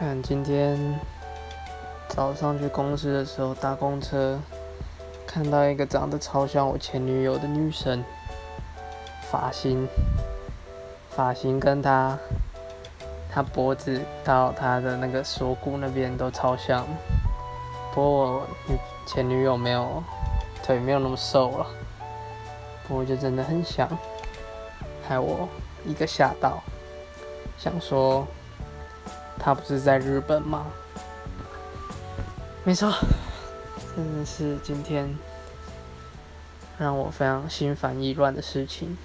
看今天早上去公司的时候搭公车，看到一个长得超像我前女友的女生，发型，发型跟她，她脖子到她的那个锁骨那边都超像。不过我前女友没有腿没有那么瘦了，不过就真的很像，害我一个吓到，想说。他不是在日本吗？没错，真的是今天让我非常心烦意乱的事情。